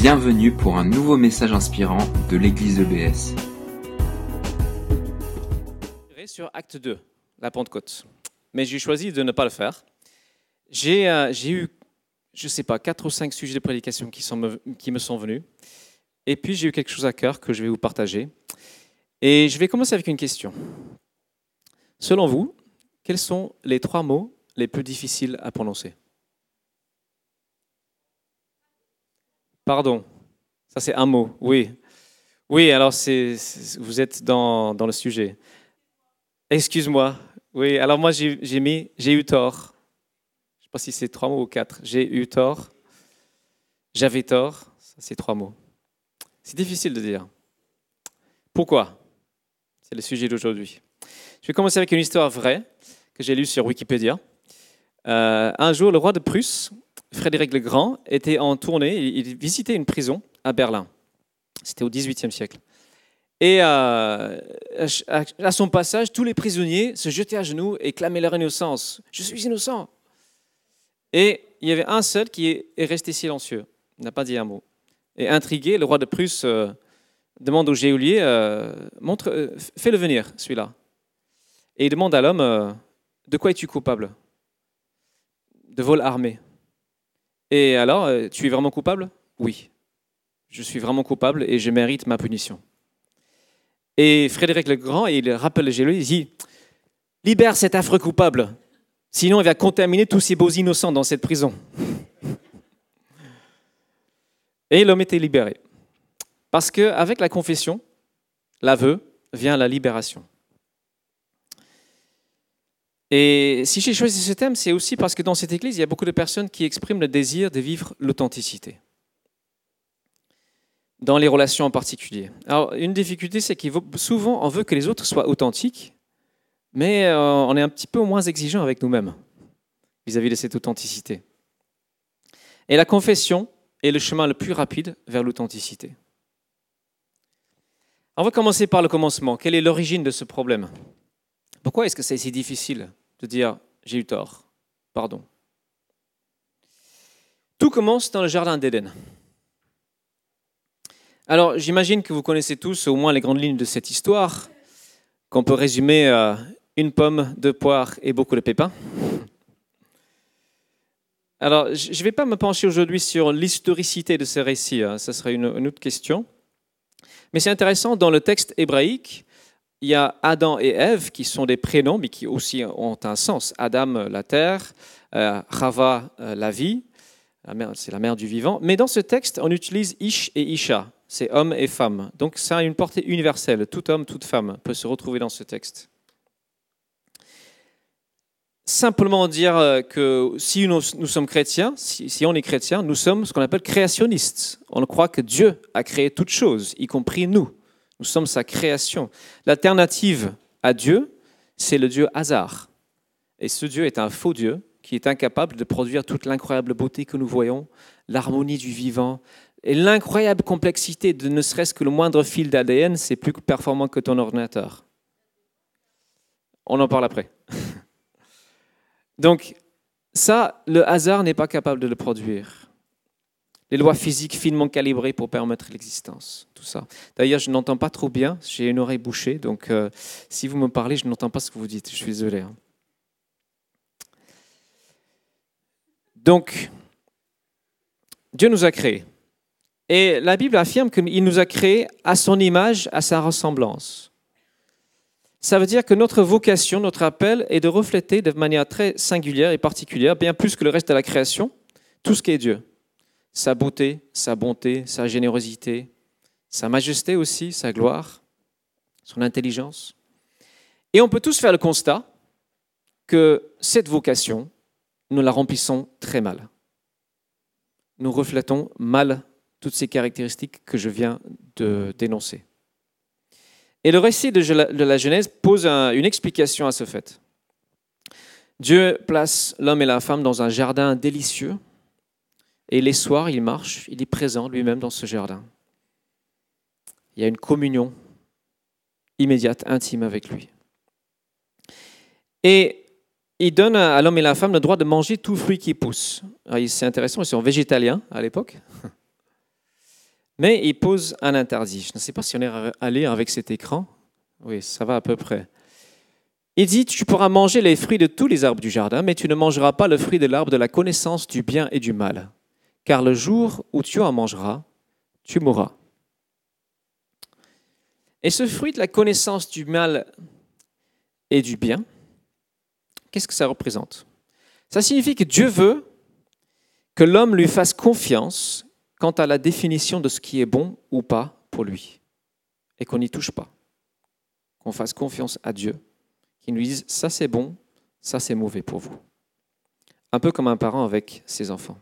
Bienvenue pour un nouveau message inspirant de l'église EBS. sur Acte 2, la Pentecôte. Mais j'ai choisi de ne pas le faire. J'ai euh, eu, je ne sais pas, quatre ou cinq sujets de prédication qui me sont venus. Et puis j'ai eu quelque chose à cœur que je vais vous partager. Et je vais commencer avec une question. Selon vous, quels sont les trois mots les plus difficiles à prononcer? Pardon. Ça, c'est un mot, oui. Oui, alors c'est, vous êtes dans, dans le sujet. Excuse-moi. Oui, alors moi, j'ai, mis j'ai eu tort. Je ne sais pas si c'est trois mots ou quatre. J'ai eu tort. J'avais tort. Ça, c'est trois mots. C'est difficile de dire. Pourquoi? C'est le sujet d'aujourd'hui. Je vais commencer avec une histoire vraie que j'ai lue sur Wikipédia. Euh, un jour, le roi de Prusse Frédéric le Grand était en tournée, il visitait une prison à Berlin. C'était au XVIIIe siècle. Et euh, à son passage, tous les prisonniers se jetaient à genoux et clamaient leur innocence. Je suis innocent. Et il y avait un seul qui est resté silencieux, n'a pas dit un mot. Et intrigué, le roi de Prusse euh, demande au geôlier euh, montre, Fais-le venir, celui-là. Et il demande à l'homme De quoi es-tu coupable? De vol armé. Et alors, euh, tu es vraiment coupable? Oui. Je suis vraiment coupable et je mérite ma punition. Et Frédéric le Grand, il rappelle le il dit Libère cet affreux coupable, sinon il va contaminer tous ces beaux innocents dans cette prison. Et l'homme était libéré. Parce qu'avec la confession, l'aveu, vient la libération. Et si j'ai choisi ce thème, c'est aussi parce que dans cette église, il y a beaucoup de personnes qui expriment le désir de vivre l'authenticité. Dans les relations en particulier. Alors, une difficulté, c'est qu'il souvent, on veut que les autres soient authentiques, mais euh, on est un petit peu moins exigeant avec nous-mêmes vis-à-vis de cette authenticité. Et la confession est le chemin le plus rapide vers l'authenticité. On va commencer par le commencement. Quelle est l'origine de ce problème? Pourquoi est-ce que c'est si difficile? De dire j'ai eu tort, pardon. Tout commence dans le jardin d'Éden. Alors j'imagine que vous connaissez tous au moins les grandes lignes de cette histoire, qu'on peut résumer à une pomme, deux poires et beaucoup de pépins. Alors je ne vais pas me pencher aujourd'hui sur l'historicité de ce récit, hein, ça serait une autre question. Mais c'est intéressant, dans le texte hébraïque, il y a Adam et Ève qui sont des prénoms, mais qui aussi ont un sens. Adam, la terre, euh, euh, la vie, c'est la mère du vivant. Mais dans ce texte, on utilise Ish et Isha, c'est homme et femme. Donc ça a une portée universelle. Tout homme, toute femme peut se retrouver dans ce texte. Simplement dire euh, que si nous, sommes chrétiens, si, si, on est chrétien, nous sommes ce qu'on appelle créationnistes. On croit que Dieu a créé toutes choses, y compris nous. Nous sommes sa création. L'alternative à Dieu, c'est le Dieu hasard. Et ce Dieu est un faux Dieu qui est incapable de produire toute l'incroyable beauté que nous voyons, l'harmonie du vivant et l'incroyable complexité de ne serait-ce que le moindre fil d'ADN, c'est plus performant que ton ordinateur. On en parle après. Donc, ça, le hasard n'est pas capable de le produire les lois physiques finement calibrées pour permettre l'existence, tout ça. D'ailleurs, je n'entends pas trop bien, j'ai une oreille bouchée, donc euh, si vous me parlez, je n'entends pas ce que vous dites, je suis désolé. Hein. Donc, Dieu nous a créés. Et la Bible affirme qu'il nous a créés à son image, à sa ressemblance. Ça veut dire que notre vocation, notre appel est de refléter de manière très singulière et particulière, bien plus que le reste de la création, tout ce qui est Dieu sa beauté, sa bonté, sa générosité, sa majesté aussi, sa gloire, son intelligence. Et on peut tous faire le constat que cette vocation, nous la remplissons très mal. Nous reflétons mal toutes ces caractéristiques que je viens de dénoncer. Et le récit de la Genèse pose une explication à ce fait. Dieu place l'homme et la femme dans un jardin délicieux et les soirs, il marche, il est présent lui-même dans ce jardin. Il y a une communion immédiate, intime avec lui. Et il donne à l'homme et à la femme le droit de manger tout fruit qui pousse. C'est intéressant, ils sont végétaliens à l'époque. Mais il pose un interdit. Je ne sais pas si on est allé avec cet écran. Oui, ça va à peu près. Il dit, tu pourras manger les fruits de tous les arbres du jardin, mais tu ne mangeras pas le fruit de l'arbre de la connaissance du bien et du mal. Car le jour où tu en mangeras, tu mourras. Et ce fruit de la connaissance du mal et du bien, qu'est-ce que ça représente? Ça signifie que Dieu veut que l'homme lui fasse confiance quant à la définition de ce qui est bon ou pas pour lui, et qu'on n'y touche pas. Qu'on fasse confiance à Dieu, qu'il nous dise ça c'est bon, ça c'est mauvais pour vous. Un peu comme un parent avec ses enfants.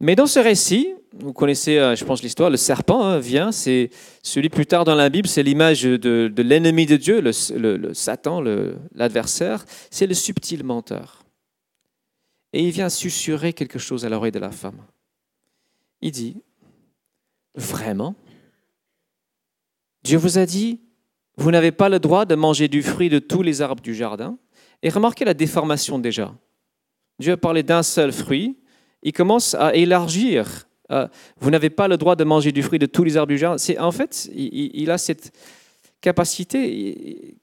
Mais dans ce récit, vous connaissez, euh, je pense, l'histoire, le serpent hein, vient, c'est celui plus tard dans la Bible, c'est l'image de, l'ennemi de Dieu, le, Satan, l'adversaire, c'est le subtil menteur. Et il vient susurrer quelque chose à l'oreille de la femme. Il dit, vraiment? Dieu vous a dit, vous n'avez pas le droit de manger du fruit de tous les arbres du jardin? Et remarquez la déformation déjà. Dieu a parlé d'un seul fruit, il commence à élargir. Euh, vous n'avez pas le droit de manger du fruit de tous les arbres du jardin. En fait, il, a cette capacité.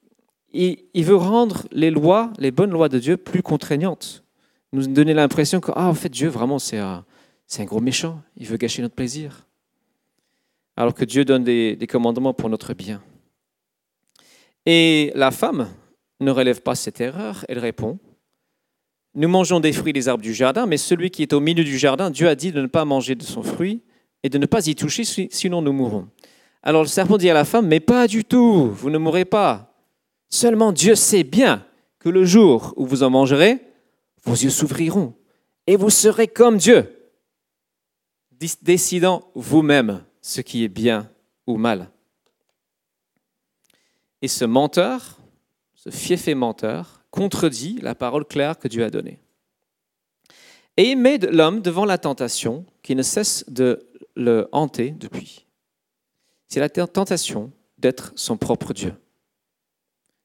Il, veut rendre les lois, les bonnes lois de Dieu, plus contraignantes. Nous donner l'impression que, ah, en fait, Dieu, vraiment, c'est un gros méchant. Il veut gâcher notre plaisir. Alors que Dieu donne des commandements pour notre bien. Et la femme ne relève pas cette erreur. Elle répond nous mangeons des fruits des arbres du jardin, mais celui qui est au milieu du jardin, Dieu a dit de ne pas manger de son fruit et de ne pas y toucher, sinon nous mourrons. Alors le serpent dit à la femme, mais pas du tout, vous ne mourrez pas. Seulement Dieu sait bien que le jour où vous en mangerez, vos yeux s'ouvriront et vous serez comme Dieu, décidant vous-même ce qui est bien ou mal. Et ce menteur, ce fiefé menteur, contredit la parole claire que Dieu a donnée. Et il met l'homme devant la tentation qui ne cesse de le hanter depuis. C'est la tentation d'être son propre Dieu,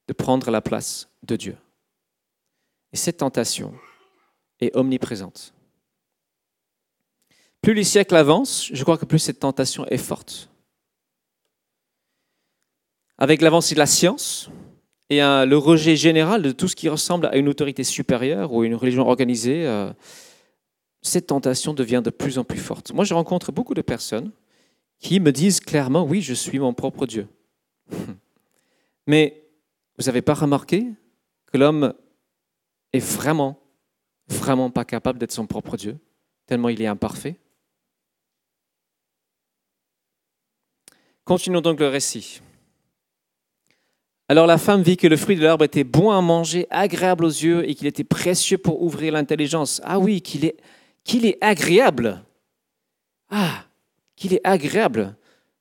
de prendre la place de Dieu. Et cette tentation est omniprésente. Plus les siècles avancent, je crois que plus cette tentation est forte. Avec l'avancée de la science, et le rejet général de tout ce qui ressemble à une autorité supérieure ou une religion organisée, euh, cette tentation devient de plus en plus forte. Moi, je rencontre beaucoup de personnes qui me disent clairement, oui, je suis mon propre Dieu. Mais vous n'avez pas remarqué que l'homme est vraiment, vraiment pas capable d'être son propre Dieu, tellement il est imparfait? Continuons donc le récit. Alors la femme vit que le fruit de l'arbre était bon à manger, agréable aux yeux et qu'il était précieux pour ouvrir l'intelligence. Ah oui, qu'il est, qu'il est agréable. Ah, qu'il est agréable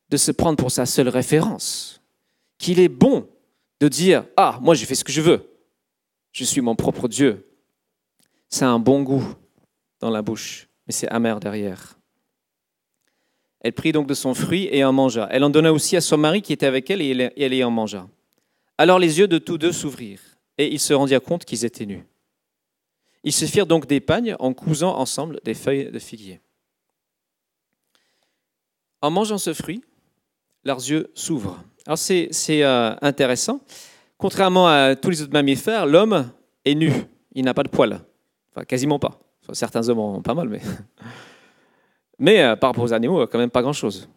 de se prendre pour sa seule référence. Qu'il est bon de dire, ah, moi j'ai fait ce que je veux. Je suis mon propre Dieu. C'est un bon goût dans la bouche, mais c'est amer derrière. Elle prit donc de son fruit et en mangea. Elle en donna aussi à son mari qui était avec elle et elle y en mangea. Alors les yeux de tous deux s'ouvrirent, et ils se rendirent compte qu'ils étaient nus. Ils se firent donc des pagnes en cousant ensemble des feuilles de figuier. En mangeant ce fruit, leurs yeux s'ouvrent. Alors c'est euh, intéressant. Contrairement à tous les autres mammifères, l'homme est nu. Il n'a pas de poils. Enfin, quasiment pas. certains hommes ont pas mal, mais. Mais euh, par rapport aux animaux, quand même pas grand-chose.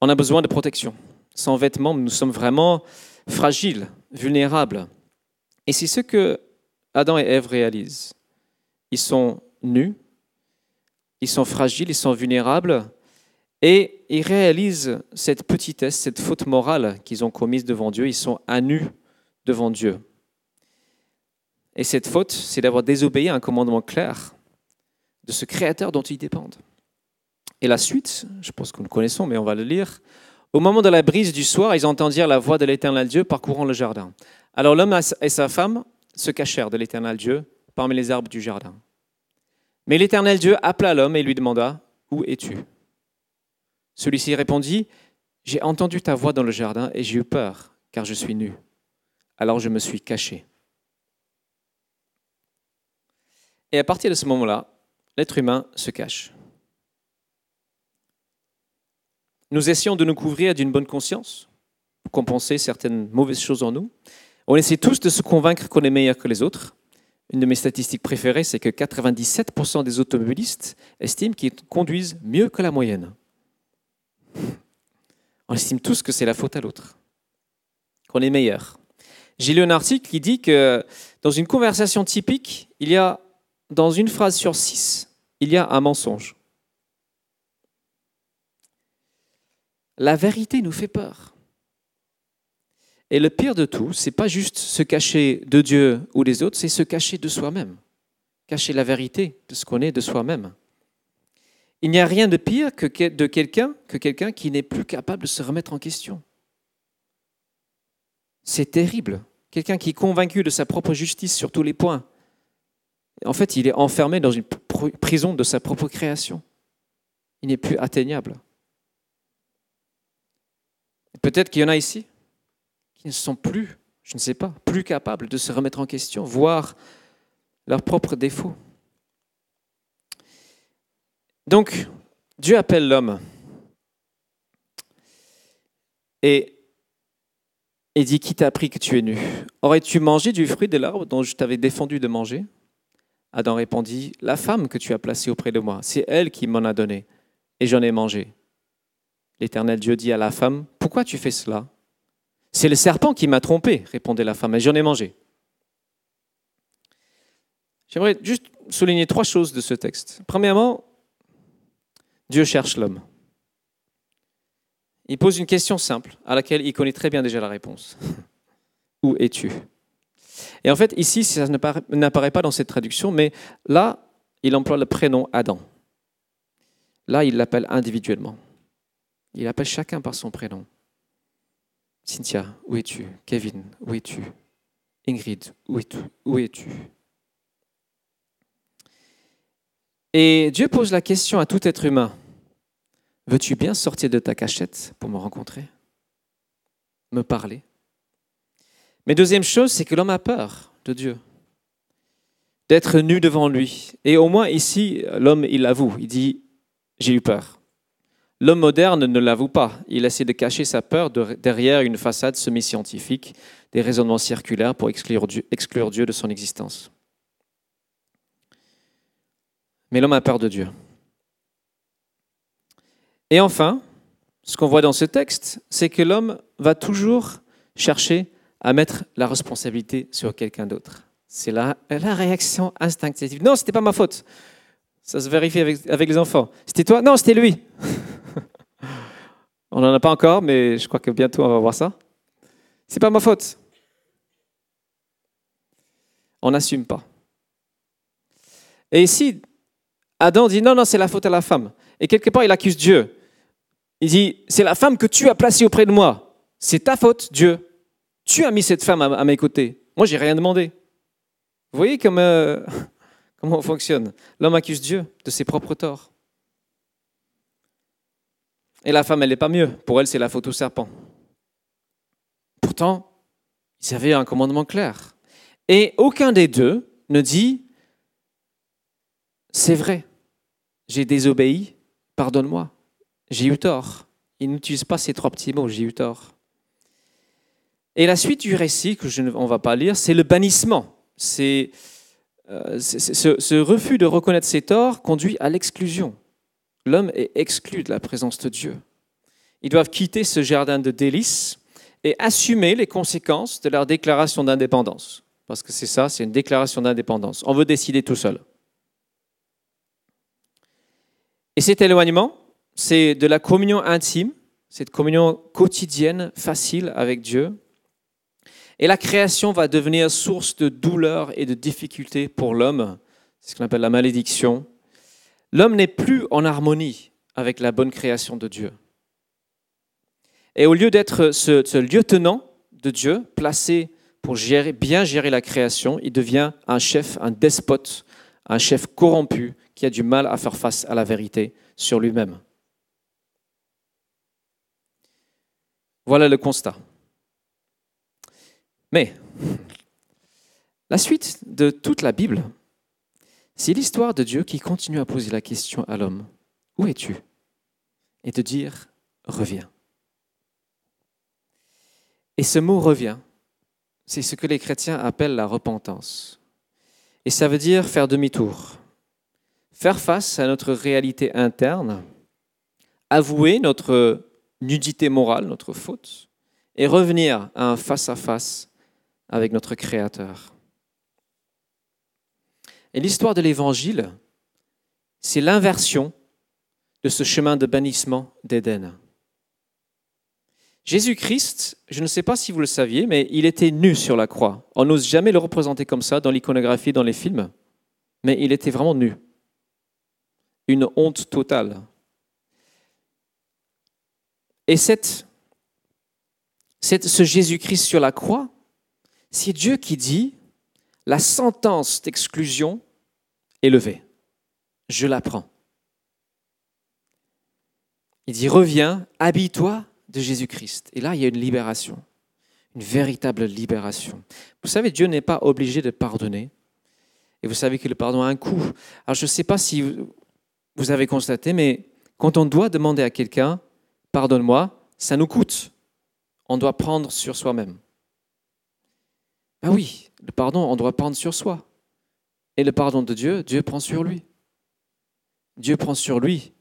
On a besoin de protection sans vêtements, nous sommes vraiment fragiles, vulnérables. Et c'est ce que Adam et Ève réalisent. Ils sont nus, ils sont fragiles, ils sont vulnérables, et ils réalisent cette petitesse, cette faute morale qu'ils ont commise devant Dieu. Ils sont à nu devant Dieu. Et cette faute, c'est d'avoir désobéi à un commandement clair de ce Créateur dont ils dépendent. Et la suite, je pense que nous connaissons, mais on va le lire. Au moment de la brise du soir, ils entendirent la voix de l'Éternel Dieu parcourant le jardin. Alors l'homme et sa femme se cachèrent de l'Éternel Dieu parmi les arbres du jardin. Mais l'Éternel Dieu appela l'homme et lui demanda, Où es-tu? Celui-ci répondit, J'ai entendu ta voix dans le jardin et j'ai eu peur, car je suis nu. Alors je me suis caché. Et à partir de ce moment-là, l'être humain se cache. Nous essayons de nous couvrir d'une bonne conscience, pour compenser certaines mauvaises choses en nous. On essaie tous de se convaincre qu'on est meilleur que les autres. Une de mes statistiques préférées, c'est que 97% des automobilistes estiment qu'ils conduisent mieux que la moyenne. On estime tous que c'est la faute à l'autre, qu'on est meilleur. J'ai lu un article qui dit que dans une conversation typique, il y a, dans une phrase sur six, il y a un mensonge. La vérité nous fait peur. Et le pire de tout, c'est pas juste se cacher de Dieu ou des autres, c'est se cacher de soi-même. Cacher la vérité de ce qu'on est de soi-même. Il n'y a rien de pire que quelqu'un que quelqu'un qui n'est plus capable de se remettre en question. C'est terrible. Quelqu'un qui est convaincu de sa propre justice sur tous les points. En fait, il est enfermé dans une prison de sa propre création. Il n'est plus atteignable. Peut-être qu'il y en a ici qui ne sont plus, je ne sais pas, plus capables de se remettre en question, voir leurs propres défauts. Donc, Dieu appelle l'homme et, il dit, qui t'a appris que tu es nu? Aurais-tu mangé du fruit de l'arbre dont je t'avais défendu de manger? Adam répondit, la femme que tu as placée auprès de moi, c'est elle qui m'en a donné, et j'en ai mangé. L'Éternel Dieu dit à la femme, pourquoi tu fais cela? C'est le serpent qui m'a trompé, répondait la femme, et j'en ai mangé. J'aimerais juste souligner trois choses de ce texte. Premièrement, Dieu cherche l'homme. Il pose une question simple à laquelle il connaît très bien déjà la réponse. Où es-tu? Et en fait, ici, ça n'apparaît pas dans cette traduction, mais là, il emploie le prénom Adam. Là, il l'appelle individuellement. Il appelle chacun par son prénom. Cynthia, où es-tu? Kevin, où es-tu? Ingrid, où es-tu? Es-tu? Et Dieu pose la question à tout être humain. Veux-tu bien sortir de ta cachette pour me rencontrer? Me parler? Mais deuxième chose, c'est que l'homme a peur de Dieu, d'être nu devant lui. Et au moins ici, l'homme, il l'avoue, il dit, j'ai eu peur. L'homme moderne ne l'avoue pas. Il essaie de cacher sa peur derrière une façade semi-scientifique, des raisonnements circulaires pour exclure Dieu, de son existence. Mais l'homme a peur de Dieu. Et enfin, ce qu'on voit dans ce texte, c'est que l'homme va toujours chercher à mettre la responsabilité sur quelqu'un d'autre. C'est la, réaction instinctive. Non, c'était pas ma faute. Ça se vérifie avec les enfants. C'était toi? Non, c'était lui. on n'en a pas encore, mais je crois que bientôt on va voir ça. C'est pas ma faute. On n'assume pas. Et ici, Adam dit non, non, c'est la faute à la femme. Et quelque part, il accuse Dieu. Il dit, c'est la femme que tu as placée auprès de moi. C'est ta faute, Dieu. Tu as mis cette femme à, mes côtés. Moi, j'ai rien demandé. Vous voyez comment, euh, comment on fonctionne? L'homme accuse Dieu de ses propres torts. Et la femme, elle n'est pas mieux. Pour elle, c'est la faute au serpent. Pourtant, ils avaient un commandement clair. Et aucun des deux ne dit, c'est vrai, j'ai désobéi, pardonne-moi. J'ai eu tort. Il n'utilise pas ces trois petits mots, j'ai eu tort. Et la suite du récit, que je, on ne va pas lire, c'est le bannissement. C'est, euh, ce, refus de reconnaître ses torts conduit à l'exclusion. L'homme est exclu de la présence de Dieu. Ils doivent quitter ce jardin de délices et assumer les conséquences de leur déclaration d'indépendance. Parce que c'est ça, c'est une déclaration d'indépendance. On veut décider tout seul. Et cet éloignement, c'est de la communion intime, cette communion quotidienne, facile avec Dieu. Et la création va devenir source de douleur et de difficulté pour l'homme. C'est ce qu'on appelle la malédiction. L'homme n'est plus en harmonie avec la bonne création de Dieu. Et au lieu d'être ce, lieutenant de Dieu, placé pour bien gérer la création, il devient un chef, un despote, un chef corrompu qui a du mal à faire face à la vérité sur lui-même. Voilà le constat. Mais la suite de toute la Bible, c'est l'histoire de Dieu qui continue à poser la question à l'homme, où es-tu? Et de dire, reviens. Et ce mot revient, c'est ce que les chrétiens appellent la repentance. Et ça veut dire faire demi-tour, faire face à notre réalité interne, avouer notre nudité morale, notre faute, et revenir à un face-à-face avec notre Créateur. Et l'histoire de l'Évangile, c'est l'inversion de ce chemin de bannissement d'Éden. Jésus-Christ, je ne sais pas si vous le saviez, mais il était nu sur la croix. On n'ose jamais le représenter comme ça dans l'iconographie, dans les films, mais il était vraiment nu. Une honte totale. Et ce Jésus-Christ sur la croix, c'est Dieu qui dit, la sentence d'exclusion est levée. Je la prends. Il dit, reviens, habille-toi de Jésus-Christ. Et là, il y a une libération, une véritable libération. Vous savez, Dieu n'est pas obligé de pardonner. Et vous savez que le pardon a un coût. Alors, je ne sais pas si vous avez constaté, mais quand on doit demander à quelqu'un, pardonne-moi, ça nous coûte. On doit prendre sur soi-même. Ah oui, le pardon, on doit prendre sur soi. Et le pardon de Dieu, Dieu prend sur lui. Dieu prend sur lui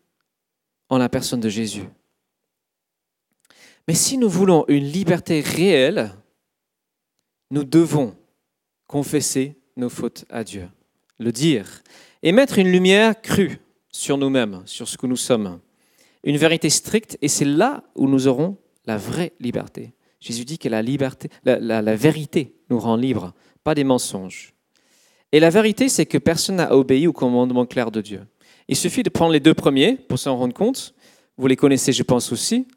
en la personne de Jésus. Mais si nous voulons une liberté réelle, nous devons confesser nos fautes à Dieu, le dire, et mettre une lumière crue sur nous-mêmes, sur ce que nous sommes. Une vérité stricte, et c'est là où nous aurons la vraie liberté. Jésus dit que la, liberté, la, vérité nous rend libres, pas des mensonges. Et la vérité, c'est que personne n'a obéi au commandement clair de Dieu. Il suffit de prendre les deux premiers pour s'en rendre compte. Vous les connaissez, je pense aussi.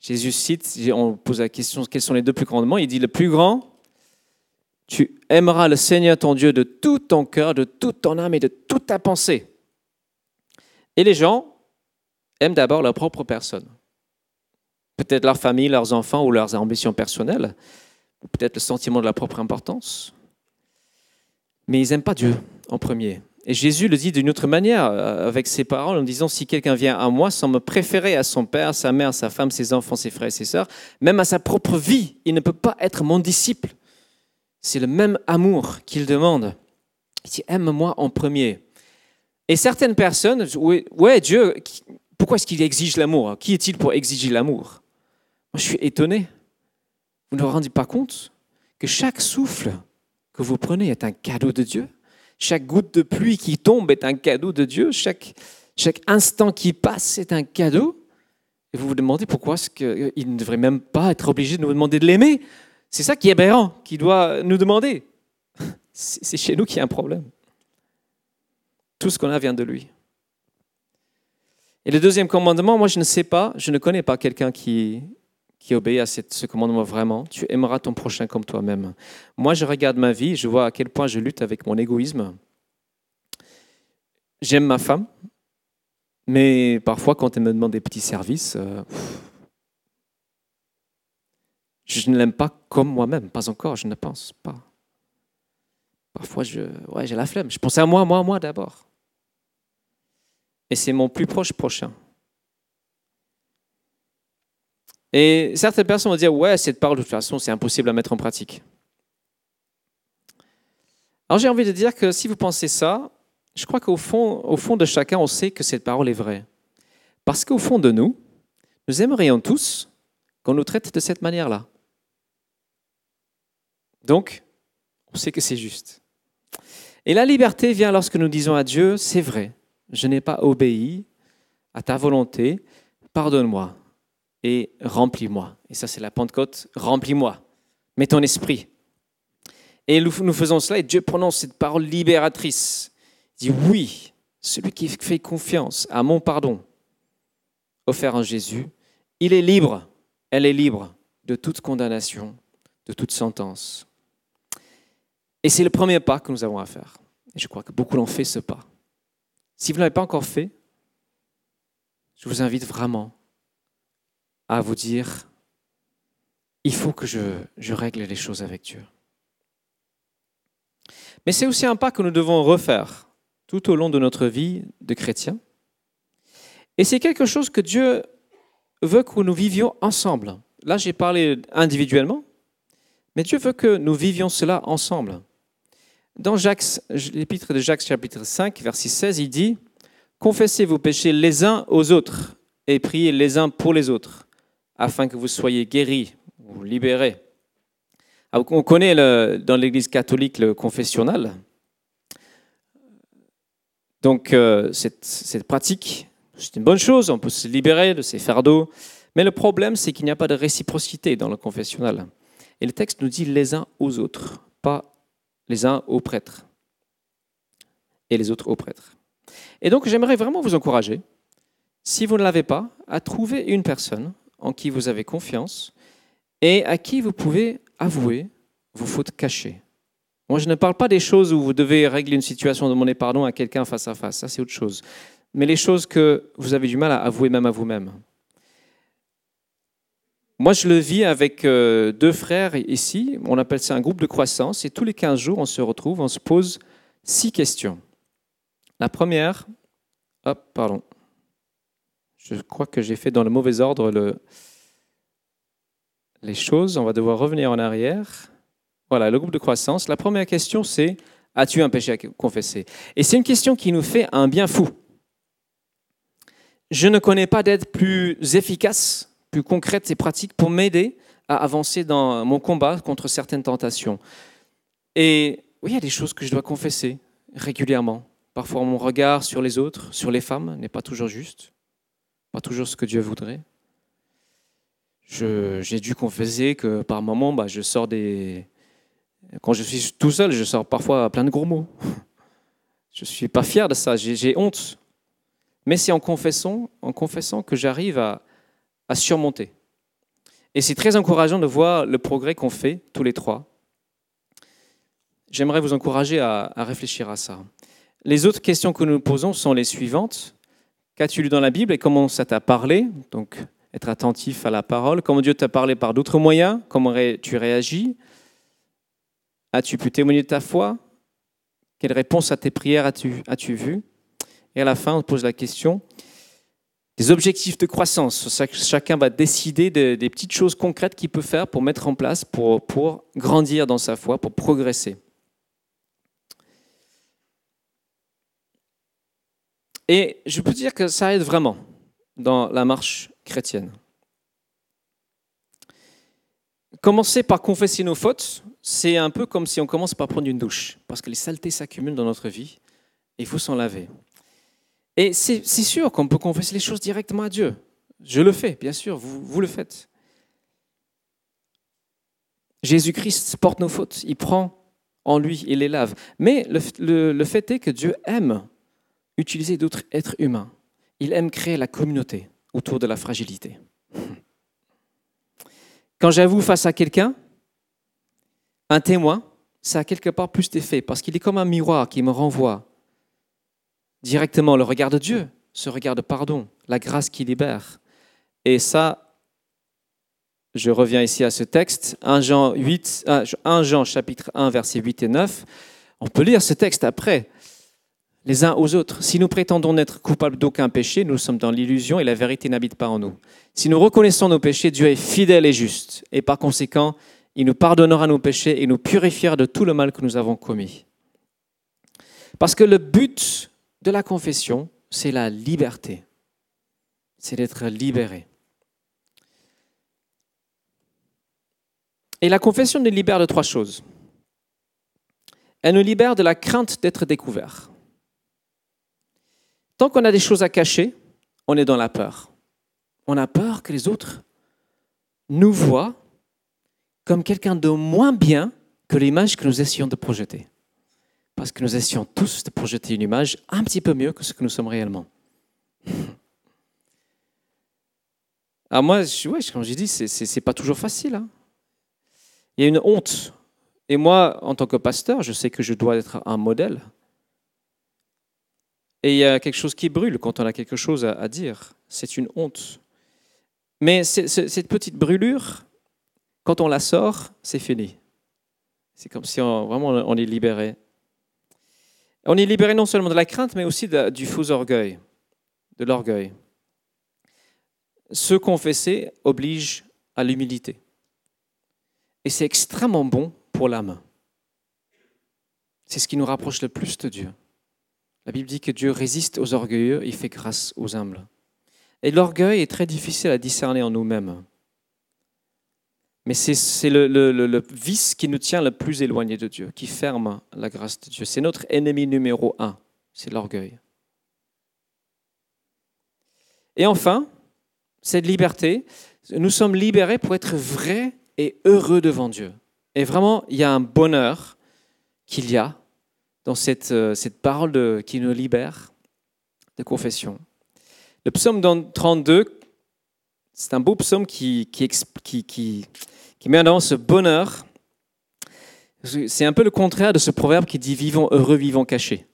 Jésus cite, on pose la question, quels sont les deux plus grands commandements? Il dit, le plus grand, tu aimeras le Seigneur ton Dieu de tout ton cœur, de toute ton âme et de toute ta pensée. Et les gens aiment d'abord leur propre personne. Peut-être leur famille, leurs enfants ou leurs ambitions personnelles, peut-être le sentiment de la propre importance. Mais ils n'aiment pas Dieu en premier. Et Jésus le dit d'une autre manière euh, avec ses paroles en disant, si quelqu'un vient à moi sans me préférer à son père, sa mère, sa femme, ses enfants, ses frères et ses sœurs, même à sa propre vie, il ne peut pas être mon disciple. C'est le même amour qu'il demande. Il dit, aime-moi en premier. Et certaines personnes, ouais, Dieu, pourquoi est-ce qu'il exige l'amour? Qui est-il pour exiger l'amour? Moi, je suis étonné. Vous ne vous rendez pas compte que chaque souffle que vous prenez est un cadeau de Dieu chaque goutte de pluie qui tombe est un cadeau de Dieu. Chaque, instant qui passe est un cadeau. Et vous vous demandez pourquoi est-ce qu'il ne devrait même pas être obligé de nous demander de l'aimer. C'est ça qui est aberrant, qui doit nous demander. C'est chez nous qu'il y a un problème. Tout ce qu'on a vient de lui. Et le deuxième commandement, moi je ne sais pas, je ne connais pas quelqu'un qui, qui obéit à ce commandement vraiment. Tu aimeras ton prochain comme toi-même. Moi, je regarde ma vie, je vois à quel point je lutte avec mon égoïsme. J'aime ma femme, mais parfois, quand elle me demande des petits services, euh, je ne l'aime pas comme moi-même. Pas encore, je ne pense pas. Parfois, ouais, j'ai la flemme. Je pense à moi, moi, moi d'abord. Et c'est mon plus proche prochain. Et certaines personnes vont dire, ouais, cette parole, de toute façon, c'est impossible à mettre en pratique. Alors j'ai envie de dire que si vous pensez ça, je crois qu'au fond, fond de chacun, on sait que cette parole est vraie. Parce qu'au fond de nous, nous aimerions tous qu'on nous traite de cette manière-là. Donc, on sait que c'est juste. Et la liberté vient lorsque nous disons à Dieu, c'est vrai, je n'ai pas obéi à ta volonté, pardonne-moi et remplis-moi. Et ça, c'est la Pentecôte, remplis-moi. Mets ton esprit. Et nous, faisons cela et Dieu prononce cette parole libératrice. Il dit oui, celui qui fait confiance à mon pardon offert en Jésus, il est libre, elle est libre de toute condamnation, de toute sentence. Et c'est le premier pas que nous avons à faire. Et je crois que beaucoup l'ont fait ce pas. Si vous ne l'avez pas encore fait, je vous invite vraiment à vous dire, il faut que je, règle les choses avec Dieu. Mais c'est aussi un pas que nous devons refaire tout au long de notre vie de chrétien. Et c'est quelque chose que Dieu veut que nous vivions ensemble. Là, j'ai parlé individuellement, mais Dieu veut que nous vivions cela ensemble. Dans l'épître de Jacques chapitre 5, verset 16, il dit, Confessez vos péchés les uns aux autres et priez les uns pour les autres, afin que vous soyez guéris ou libérés. Ah, on connaît dans l'Église catholique le confessionnal. Donc euh, cette, pratique, c'est une bonne chose, on peut se libérer de ces fardeaux, mais le problème c'est qu'il n'y a pas de réciprocité dans le confessionnal. Et le texte nous dit les uns aux autres, pas les uns aux prêtres et les autres aux prêtres. Et donc j'aimerais vraiment vous encourager, si vous ne l'avez pas, à trouver une personne en qui vous avez confiance et à qui vous pouvez avouer vos fautes cachées. Moi, je ne parle pas des choses où vous devez régler une situation, de demander pardon à quelqu'un face à face, ça c'est autre chose. Mais les choses que vous avez du mal à avouer même à vous-même. Moi, je le vis avec euh, deux frères ici. On appelle ça un groupe de croissance. Et tous les 15 jours, on se retrouve, on se pose six questions. La première, hop, pardon. Je crois que j'ai fait dans le mauvais ordre le, les choses. On va devoir revenir en arrière. Voilà, le groupe de croissance. La première question, c'est As-tu un péché à confesser? Et c'est une question qui nous fait un bien fou. Je ne connais pas d'aide plus efficace, plus concrète et pratique pour m'aider à avancer dans mon combat contre certaines tentations. Et oui, il y a des choses que je dois confesser régulièrement. Parfois, mon regard sur les autres, sur les femmes, n'est pas toujours juste, pas toujours ce que Dieu voudrait. J'ai dû confesser que par moments, bah, je sors des. Quand je suis tout seul, je sors parfois plein de gros mots. Je ne suis pas fier de ça, j'ai honte. Mais c'est en confessant, en confessant que j'arrive à, à surmonter. Et c'est très encourageant de voir le progrès qu'on fait tous les trois. J'aimerais vous encourager à, à réfléchir à ça. Les autres questions que nous posons sont les suivantes. Qu'as-tu lu dans la Bible et comment ça t'a parlé Donc, être attentif à la parole. Comment Dieu t'a parlé par d'autres moyens Comment tu réagis As-tu pu témoigner de ta foi? Quelle réponse à tes prières as-tu as vu Et à la fin, on pose la question des objectifs de croissance. Chacun va décider des petites choses concrètes qu'il peut faire pour mettre en place, pour grandir dans sa foi, pour progresser. Et je peux dire que ça aide vraiment dans la marche chrétienne. Commencer par confesser nos fautes, c'est un peu comme si on commence par prendre une douche, parce que les saletés s'accumulent dans notre vie, et il faut s'en laver. Et c'est sûr qu'on peut confesser les choses directement à Dieu. Je le fais, bien sûr, vous, le faites. Jésus-Christ porte nos fautes, il prend en lui, il les lave. Mais le, le fait est que Dieu aime utiliser d'autres êtres humains. Il aime créer la communauté autour de la fragilité. Quand j'avoue face à quelqu'un, un témoin, ça a quelque part plus d'effet parce qu'il est comme un miroir qui me renvoie directement le regard de Dieu, ce regard de pardon, la grâce qui libère. Et ça, je reviens ici à ce texte, 1 Jean, 8, 1 Jean chapitre 1 versets 8 et 9. On peut lire ce texte après les uns aux autres. Si nous prétendons n'être coupables d'aucun péché, nous sommes dans l'illusion et la vérité n'habite pas en nous. Si nous reconnaissons nos péchés, Dieu est fidèle et juste, et par conséquent, il nous pardonnera nos péchés et nous purifiera de tout le mal que nous avons commis. Parce que le but de la confession, c'est la liberté. C'est d'être libéré. Et la confession nous libère de trois choses. Elle nous libère de la crainte d'être découvert. Tant qu'on a des choses à cacher, on est dans la peur. On a peur que les autres nous voient comme quelqu'un de moins bien que l'image que nous essayons de projeter. Parce que nous essayons tous de projeter une image un petit peu mieux que ce que nous sommes réellement. Alors moi, ouais, comme j'ai dit, c'est pas toujours facile. Hein. Il y a une honte. Et moi, en tant que pasteur, je sais que je dois être un modèle. Et il y a quelque chose qui brûle quand on a quelque chose à, dire. C'est une honte. Mais cette petite brûlure, quand on la sort, c'est fini. C'est comme si on, vraiment on est libéré. On est libéré non seulement de la crainte, mais aussi du faux orgueil, de l'orgueil. se confesser oblige à l'humilité. Et c'est extrêmement bon pour l'âme. C'est ce qui nous rapproche le plus de Dieu. La Bible dit que Dieu résiste aux orgueilleux, il fait grâce aux humbles. Et l'orgueil est très difficile à discerner en nous-mêmes. Mais c'est le, vice qui nous tient le plus éloigné de Dieu, qui ferme la grâce de Dieu. C'est notre ennemi numéro un, c'est l'orgueil. Et enfin, cette liberté, nous sommes libérés pour être vrais et heureux devant Dieu. Et vraiment, il y a un bonheur qu'il y a dans cette, euh, cette parole qui nous libère de confession. Le psaume 32, c'est un beau psaume qui, qui, qui, met en avant ce bonheur. C'est un peu le contraire de ce proverbe qui dit vivons heureux, vivons cachés.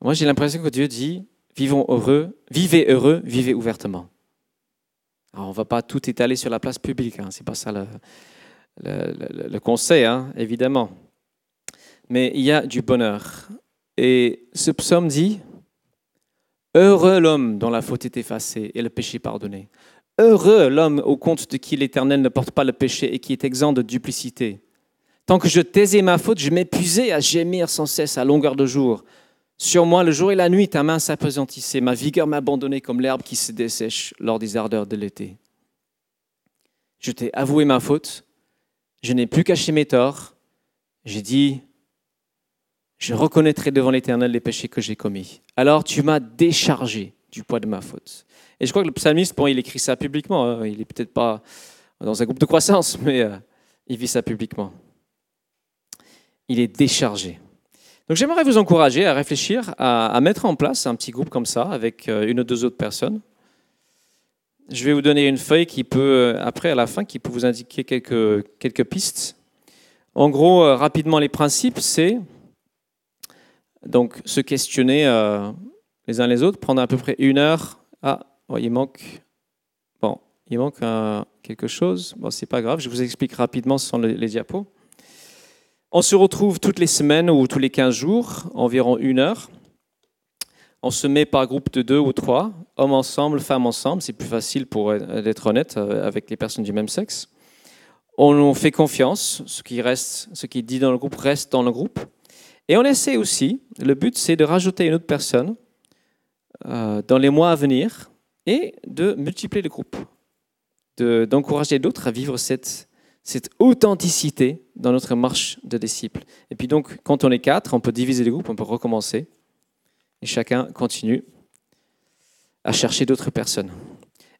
Moi, j'ai l'impression que Dieu dit vivons heureux, vivez heureux, vivez ouvertement. Alors, on ne va pas tout étaler sur la place publique, hein, c'est pas ça le, le, conseil, hein, évidemment. Mais il y a du bonheur. Et ce psaume dit Heureux l'homme dont la faute est effacée et le péché pardonné. Heureux l'homme au compte de qui l'Éternel ne porte pas le péché et qui est exempt de duplicité. Tant que je taisais ma faute, je m'épuisais à gémir sans cesse à longueur de jour. Sur moi, le jour et la nuit, ta main s'apesantissait, ma vigueur m'abandonnait comme l'herbe qui se dessèche lors des ardeurs de l'été. Je t'ai avoué ma faute, je n'ai plus caché mes torts, j'ai dit, je reconnaîtrai devant l'Éternel les péchés que j'ai commis. Alors tu m'as déchargé du poids de ma faute. Et je crois que le psalmiste, bon, il écrit ça publiquement. Hein. Il n'est peut-être pas dans un groupe de croissance, mais euh, il vit ça publiquement. Il est déchargé. Donc j'aimerais vous encourager à réfléchir à, mettre en place un petit groupe comme ça avec euh, une ou deux autres personnes. Je vais vous donner une feuille qui peut, euh, après à la fin, qui peut vous indiquer quelques, quelques pistes. En gros, rapidement, les principes, c'est donc se questionner les uns les autres, prendre à peu près une heure. Ah, il manque. Bon, il manque quelque chose. Bon, c'est pas grave, je vous explique rapidement sans les, les, diapos. On se retrouve toutes les semaines ou tous les 15 jours, environ une heure. On se met par groupe de deux ou trois, hommes ensemble, femmes ensemble. C'est plus facile pour être honnête euh, avec les personnes du même sexe. On fait confiance. Ce qui reste, ce qui est dit dans le groupe reste dans le groupe. Et on essaie aussi. Le but, c'est de rajouter une autre personne euh, dans les mois à venir et de multiplier les groupes, d'encourager d'autres à vivre cette, cette authenticité dans notre marche de disciples. Et puis donc, quand on est quatre, on peut diviser les groupes, on peut recommencer, et chacun continue à chercher d'autres personnes.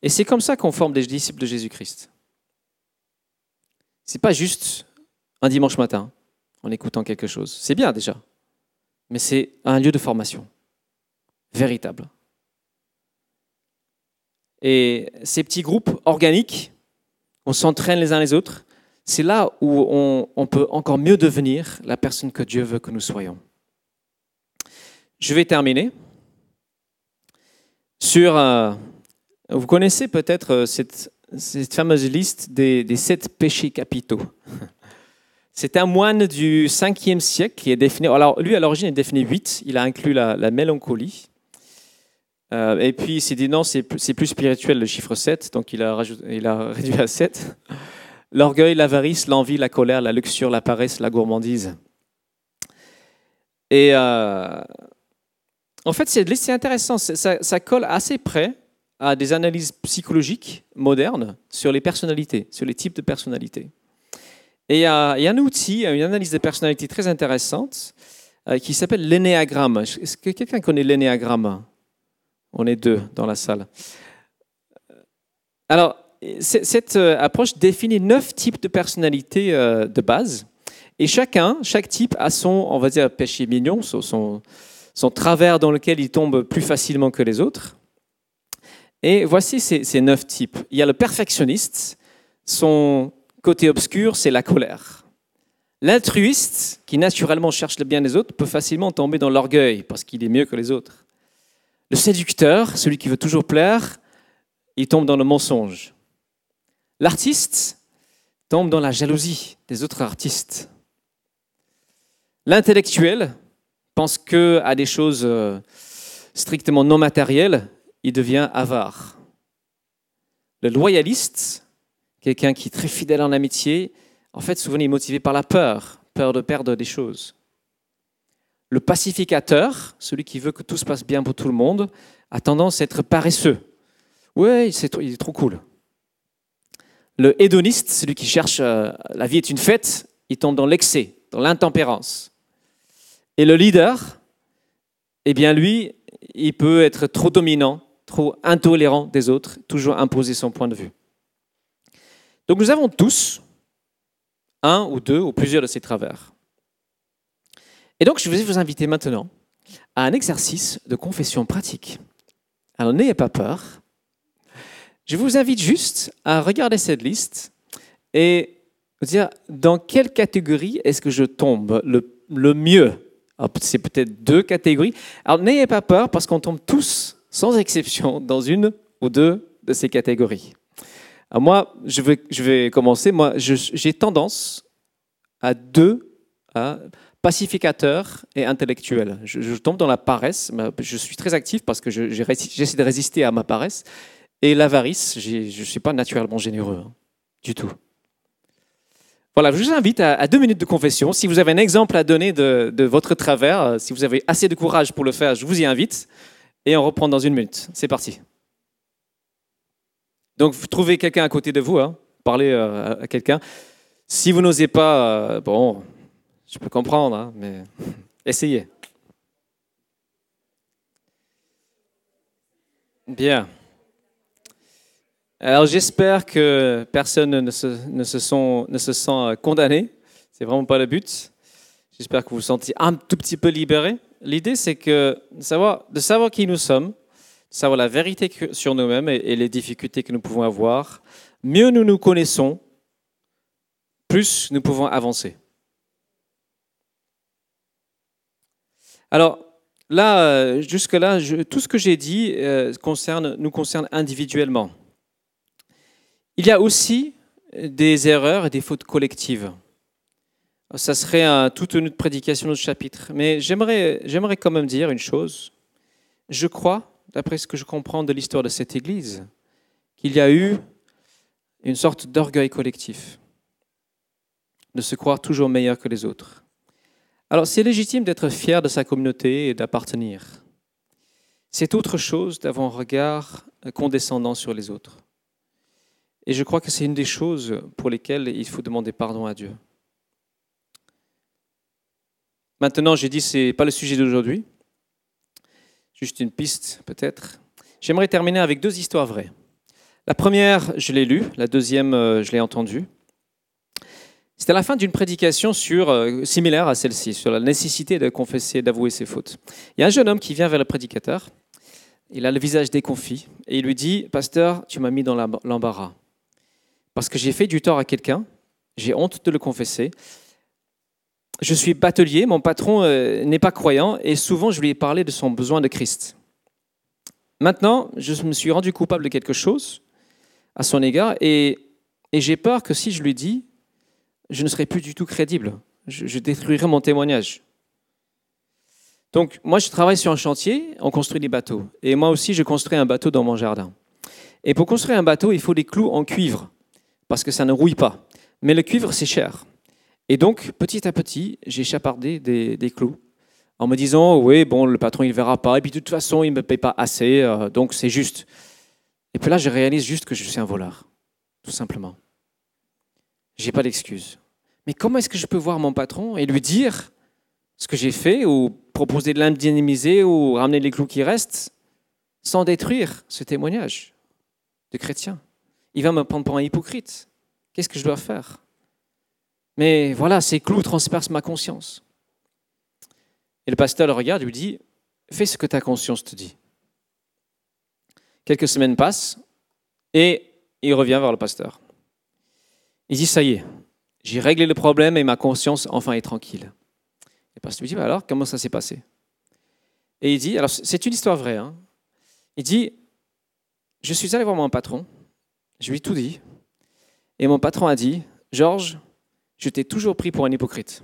Et c'est comme ça qu'on forme des disciples de Jésus-Christ. C'est pas juste un dimanche matin en écoutant quelque chose. C'est bien déjà, mais c'est un lieu de formation véritable. Et ces petits groupes organiques, on s'entraîne les uns les autres, c'est là où on, peut encore mieux devenir la personne que Dieu veut que nous soyons. Je vais terminer sur... Euh, vous connaissez peut-être euh, cette, fameuse liste des, sept péchés capitaux. C'est un moine du 5e siècle qui est défini. Alors, lui, à l'origine, il est défini 8. Il a inclus la mélancolie, euh, et puis il s'est dit non, c'est plus spirituel le chiffre 7, donc il a, réduit à 7. L'orgueil, l'avarice, l'envie, la colère, la luxure, la paresse, la gourmandise. Et euh, en fait, c'est intéressant, ça, colle assez près à des analyses psychologiques modernes sur les personnalités, sur les types de personnalités. Et il y a, un outil, une analyse de personnalité très intéressante euh, qui s'appelle l'énéagramme. Est-ce que quelqu'un connaît l'énéagramme? On est deux dans la salle. Alors, cette euh, approche définit neuf types de personnalités euh, de base. Et chacun, chaque type a son, on va dire, péché mignon, son, son travers dans lequel il tombe plus facilement que les autres. Et voici ces neuf types. Il y a le perfectionniste. Son côté obscur, c'est la colère. L'altruiste, qui naturellement cherche le bien des autres, peut facilement tomber dans l'orgueil parce qu'il est mieux que les autres. Le séducteur, celui qui veut toujours plaire, il tombe dans le mensonge. L'artiste tombe dans la jalousie des autres artistes. L'intellectuel pense que à des choses euh, strictement non matérielles, il devient avare. Le loyaliste, quelqu'un qui est très fidèle en amitié, en fait, souvent il est motivé par la peur, peur de perdre des choses. Le pacificateur, celui qui veut que tout se passe bien pour tout le monde, a tendance à être paresseux. Oui, il est trop cool. Le hédoniste, celui qui cherche euh, la vie est une fête, il tombe dans l'excès, dans l'intempérance. Et le leader, eh bien lui, il peut être trop dominant, trop intolérant des autres, toujours imposer son point de vue. Donc nous avons tous un ou deux ou plusieurs de ces travers. Et donc je vais vous inviter maintenant à un exercice de confession pratique. Alors n'ayez pas peur. Je vous invite juste à regarder cette liste et vous dire dans quelle catégorie est-ce que je tombe le, le mieux? C'est peut-être deux catégories. Alors n'ayez pas peur parce qu'on tombe tous, sans exception, dans une ou deux de ces catégories. Moi, je vais, commencer. Moi, j'ai tendance à deux, à pacificateur et intellectuel. Je, tombe dans la paresse. Je suis très actif parce que j'essaie de résister à ma paresse. Et l'avarice, je ne suis pas naturellement généreux, hein, du tout. Voilà, je vous invite à, deux minutes de confession. Si vous avez un exemple à donner de, de, votre travers, euh, si vous avez assez de courage pour le faire, je vous y invite. Et on reprend dans une minute. C'est parti. Donc, trouvez quelqu'un à côté de vous, hein, parlez euh, à quelqu'un. Si vous n'osez pas, euh, bon, je peux comprendre, hein, mais essayez. Bien. Alors j'espère que personne ne se, sent euh, condamné. C'est vraiment pas le but. J'espère que vous vous sentez un tout petit peu libéré. L'idée, c'est que de savoir, qui nous sommes, savoir la vérité sur nous-mêmes et les difficultés que nous pouvons avoir, mieux nous nous connaissons, plus nous pouvons avancer. Alors là, euh, jusque-là, tout ce que j'ai dit euh, nous concerne individuellement. Il y a aussi des erreurs et des fautes collectives. Ça serait toute une prédication de ce chapitre. Mais j'aimerais quand même dire une chose. Je crois, d'après ce que je comprends de l'histoire de cette Église, qu'il y a eu une sorte d'orgueil collectif de se croire toujours meilleur que les autres. Alors c'est légitime d'être fier de sa communauté et d'appartenir. C'est autre chose d'avoir un regard condescendant sur les autres. Et je crois que c'est une des choses pour lesquelles il faut demander pardon à Dieu. Maintenant, j'ai dit c'est pas le sujet d'aujourd'hui. Juste une piste peut-être. J'aimerais terminer avec deux histoires vraies. La première, je l'ai lue, la deuxième, euh, je l'ai entendue. C'était la fin d'une prédication sur, euh, similaire à celle-ci, sur la nécessité de confesser, d'avouer ses fautes. Il y a un jeune homme qui vient vers le prédicateur, il a le visage déconfit, et il lui dit, Pasteur, tu m'as mis dans l'embarras, parce que j'ai fait du tort à quelqu'un, j'ai honte de le confesser, je suis batelier, mon patron euh, n'est pas croyant, et souvent je lui ai parlé de son besoin de Christ. Maintenant, je me suis rendu coupable de quelque chose à son égard, et, et j'ai peur que si je lui dis, je ne serai plus du tout crédible. Je, détruirai mon témoignage. Donc, moi, je travaille sur un chantier, on construit des bateaux. Et moi aussi, je construis un bateau dans mon jardin. Et pour construire un bateau, il faut des clous en cuivre, parce que ça ne rouille pas. Mais le cuivre, c'est cher. Et donc, petit à petit, j'ai chapardé des, clous en me disant, oui, bon, le patron, il verra pas, et puis de toute façon, il ne me paye pas assez, euh, donc c'est juste. Et puis là, je réalise juste que je suis un voleur, tout simplement j'ai pas d'excuse. Mais comment est-ce que je peux voir mon patron et lui dire ce que j'ai fait ou proposer de l'indemniser ou ramener les clous qui restent sans détruire ce témoignage de chrétien? Il va me prendre pour un hypocrite. Qu'est-ce que je dois faire? Mais voilà, ces clous transpercent ma conscience. Et le pasteur le regarde et lui dit, fais ce que ta conscience te dit. Quelques semaines passent et il revient vers le pasteur. Il dit, ça y est, j'ai réglé le problème et ma conscience enfin est tranquille. Et pasteur lui dit, bah alors, comment ça s'est passé? Et il dit, alors c'est une histoire vraie, hein. il dit, je suis allé voir mon patron, je lui ai tout dit, et mon patron a dit, Georges, je t'ai toujours pris pour un hypocrite.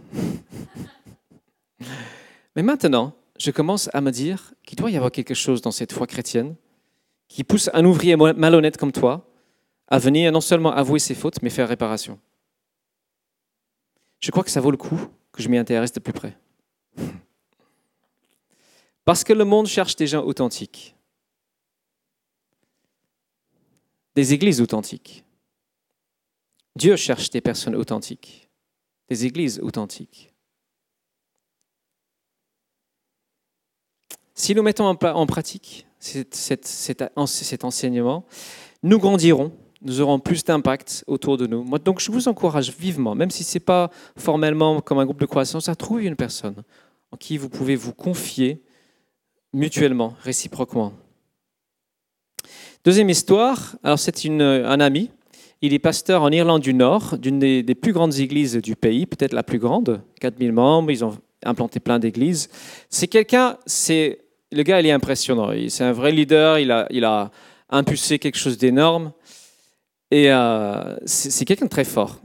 Mais maintenant, je commence à me dire qu'il doit y avoir quelque chose dans cette foi chrétienne qui pousse un ouvrier malhonnête comme toi à venir non seulement avouer ses fautes, mais faire réparation. Je crois que ça vaut le coup que je m'y intéresse de plus près. Parce que le monde cherche des gens authentiques, des églises authentiques. Dieu cherche des personnes authentiques, des églises authentiques. Si nous mettons en pratique cet, enseignement, nous grandirons, nous aurons plus d'impact autour de nous. Donc je vous encourage vivement, même si ce n'est pas formellement comme un groupe de croissance, à trouver une personne en qui vous pouvez vous confier mutuellement, réciproquement. Deuxième histoire, alors c'est un ami, il est pasteur en Irlande du Nord, d'une des, plus grandes églises du pays, peut-être la plus grande, 4000 membres, ils ont implanté plein d'églises. C'est quelqu'un, c'est le gars, il est impressionnant. C'est un vrai leader. Il a, il a impulsé quelque chose d'énorme. Et euh, c'est quelqu'un de très fort.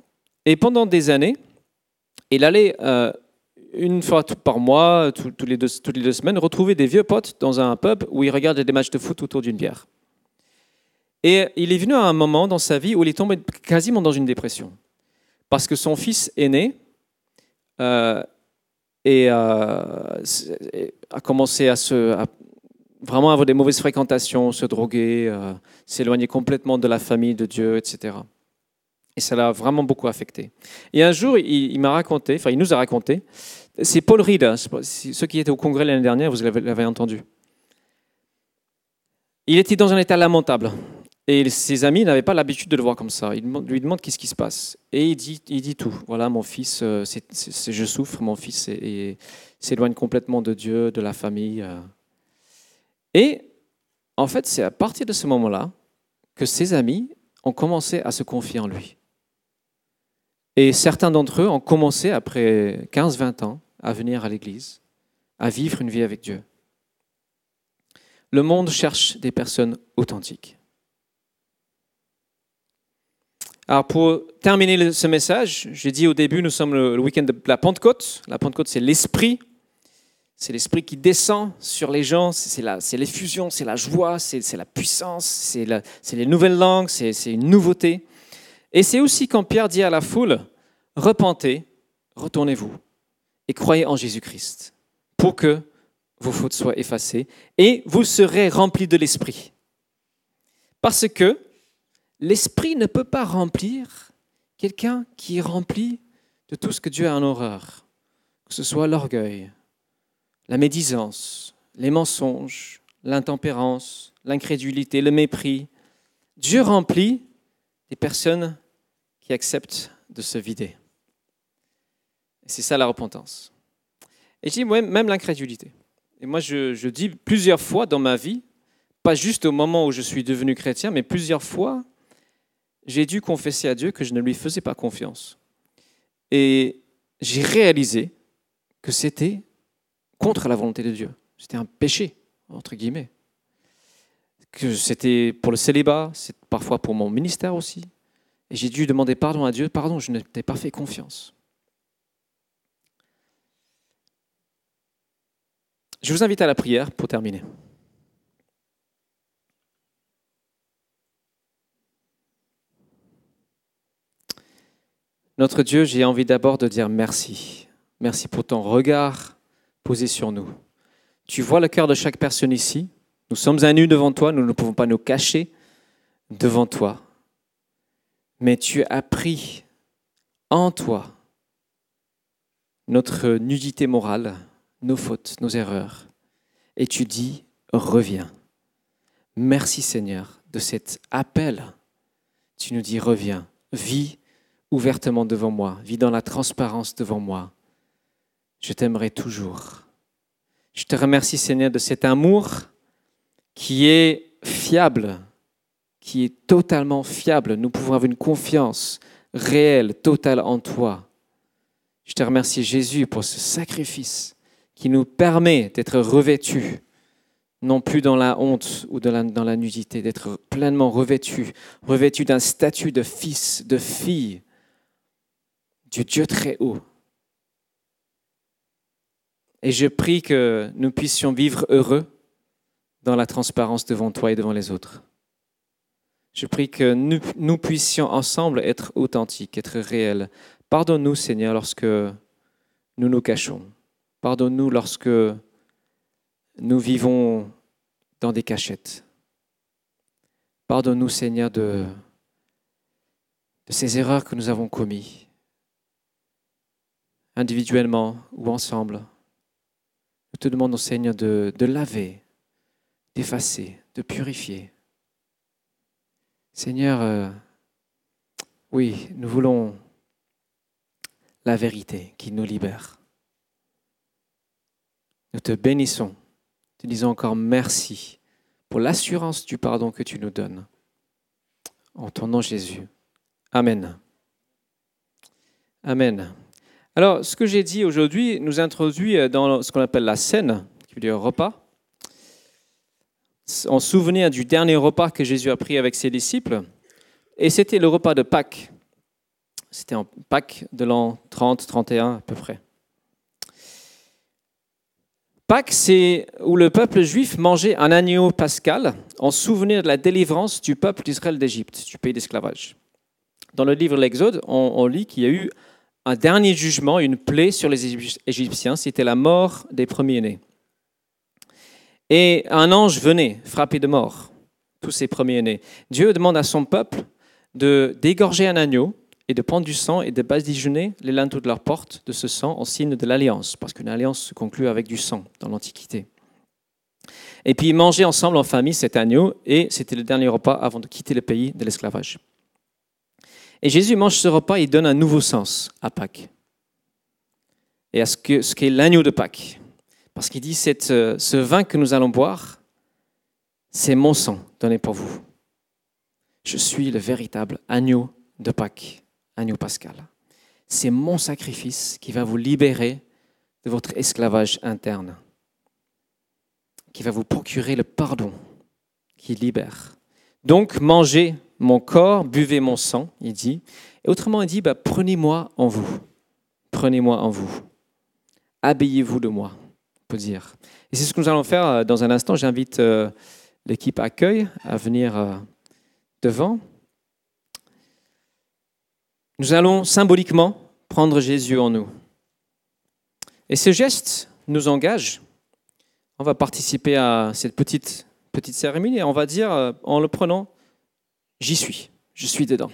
Et pendant des années, il allait euh, une fois par mois, les deux, toutes les deux semaines, retrouver des vieux potes dans un pub où il regardait des matchs de foot autour d'une bière. Et il est venu à un moment dans sa vie où il est tombé quasiment dans une dépression. Parce que son fils aîné euh, et euh, a commencé à se vraiment avoir des mauvaises fréquentations, se droguer, euh, s'éloigner complètement de la famille, de Dieu, etc. Et ça l'a vraiment beaucoup affecté. Et un jour, il, m'a raconté, enfin, il nous a raconté, c'est Paul Reed, hein, ceux qui étaient au congrès l'année dernière, vous l'avez entendu. Il était dans un état lamentable. Et ses amis n'avaient pas l'habitude de le voir comme ça. Ils lui demandent qu'est-ce qui se passe. Et il dit, tout. Voilà, mon fils, euh, je souffre, mon fils s'éloigne complètement de Dieu, de la famille. Euh. Et en fait, c'est à partir de ce moment-là que ses amis ont commencé à se confier en lui. Et certains d'entre eux ont commencé, après 15-20 ans, à venir à l'Église, à vivre une vie avec Dieu. Le monde cherche des personnes authentiques. Alors pour terminer ce message, j'ai dit au début, nous sommes le week-end de la Pentecôte. La Pentecôte, c'est l'esprit. C'est l'esprit qui descend sur les gens, c'est l'effusion, c'est la joie, c'est la puissance, c'est les nouvelles langues, c'est une nouveauté. Et c'est aussi quand Pierre dit à la foule, repentez, retournez-vous et croyez en Jésus-Christ pour que vos fautes soient effacées et vous serez remplis de l'esprit. Parce que l'esprit ne peut pas remplir quelqu'un qui est rempli de tout ce que Dieu a en horreur, que ce soit l'orgueil, la médisance, les mensonges, l'intempérance, l'incrédulité, le mépris. Dieu remplit des personnes qui acceptent de se vider. C'est ça la repentance. Et je dis même l'incrédulité. Et moi, je, dis plusieurs fois dans ma vie, pas juste au moment où je suis devenu chrétien, mais plusieurs fois, j'ai dû confesser à Dieu que je ne lui faisais pas confiance. Et j'ai réalisé que c'était contre la volonté de Dieu. C'était un péché, entre guillemets. Que c'était pour le célibat, c'est parfois pour mon ministère aussi. Et j'ai dû demander pardon à Dieu. Pardon, je ne t'ai pas fait confiance. Je vous invite à la prière pour terminer. Notre Dieu, j'ai envie d'abord de dire merci. Merci pour ton regard posé sur nous. Tu vois le cœur de chaque personne ici. Nous sommes à nu devant toi, nous ne pouvons pas nous cacher devant toi. Mais tu as pris en toi notre nudité morale, nos fautes, nos erreurs. Et tu dis, reviens. Merci Seigneur de cet appel. Tu nous dis, reviens, vis ouvertement devant moi, vis dans la transparence devant moi. Je t'aimerai toujours. Je te remercie Seigneur de cet amour qui est fiable, qui est totalement fiable. Nous pouvons avoir une confiance réelle, totale en toi. Je te remercie Jésus pour ce sacrifice qui nous permet d'être revêtus, non plus dans la honte ou dans la nudité, d'être pleinement revêtus, revêtus d'un statut de fils, de fille, du Dieu très haut. Et je prie que nous puissions vivre heureux dans la transparence devant toi et devant les autres. Je prie que nous, puissions ensemble être authentiques, être réels. Pardonne-nous, Seigneur, lorsque nous nous cachons. Pardonne-nous lorsque nous vivons dans des cachettes. Pardonne-nous, Seigneur, de ces erreurs que nous avons commises, individuellement ou ensemble. Nous te demandons, Seigneur, de, de laver, d'effacer, de purifier. Seigneur, euh, oui, nous voulons la vérité qui nous libère. Nous te bénissons, te disons encore merci pour l'assurance du pardon que tu nous donnes. En ton nom Jésus. Amen. Amen. Alors, ce que j'ai dit aujourd'hui nous introduit dans ce qu'on appelle la scène, qui veut dire repas. En souvenir du dernier repas que Jésus a pris avec ses disciples. Et c'était le repas de Pâques. C'était en Pâques de l'an 30-31 à peu près. Pâques, c'est où le peuple juif mangeait un agneau pascal en souvenir de la délivrance du peuple d'Israël d'Égypte, du pays d'esclavage. Dans le livre de l'Exode, on lit qu'il y a eu un dernier jugement, une plaie sur les Égyptiens, c'était la mort des premiers-nés. Et un ange venait frapper de mort tous ces premiers-nés. Dieu demande à son peuple de dégorger un agneau et de prendre du sang et de badigeonner les linteaux de leur porte de ce sang en signe de l'alliance, parce qu'une alliance se conclut avec du sang dans l'Antiquité. Et puis ils mangeaient ensemble en famille cet agneau, et c'était le dernier repas avant de quitter le pays de l'esclavage. Et Jésus mange ce repas et donne un nouveau sens à Pâques, et à ce qu'est ce l'agneau de Pâques. Parce qu'il dit, euh, ce vin que nous allons boire, c'est mon sang donné pour vous. Je suis le véritable agneau de Pâques agneau pascal. C'est mon sacrifice qui va vous libérer de votre esclavage interne, qui va vous procurer le pardon, qui libère. Donc, mangez mon corps, buvez mon sang, il dit. Et autrement, il dit, bah, prenez-moi en vous. Prenez-moi en vous. Habillez-vous de moi, on peut dire. Et c'est ce que nous allons faire euh, dans un instant. J'invite euh, l'équipe accueil à venir euh, devant. Nous allons symboliquement prendre Jésus en nous. Et ce geste nous engage. On va participer à cette petite, petite cérémonie et on va dire en le prenant, j'y suis, je suis dedans.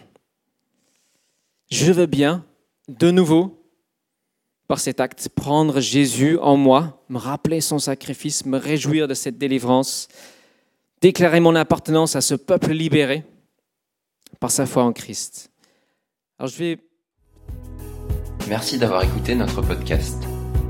Je veux bien, de nouveau, par cet acte, prendre Jésus en moi, me rappeler son sacrifice, me réjouir de cette délivrance, déclarer mon appartenance à ce peuple libéré par sa foi en Christ. Alors je vais... Merci d'avoir écouté notre podcast.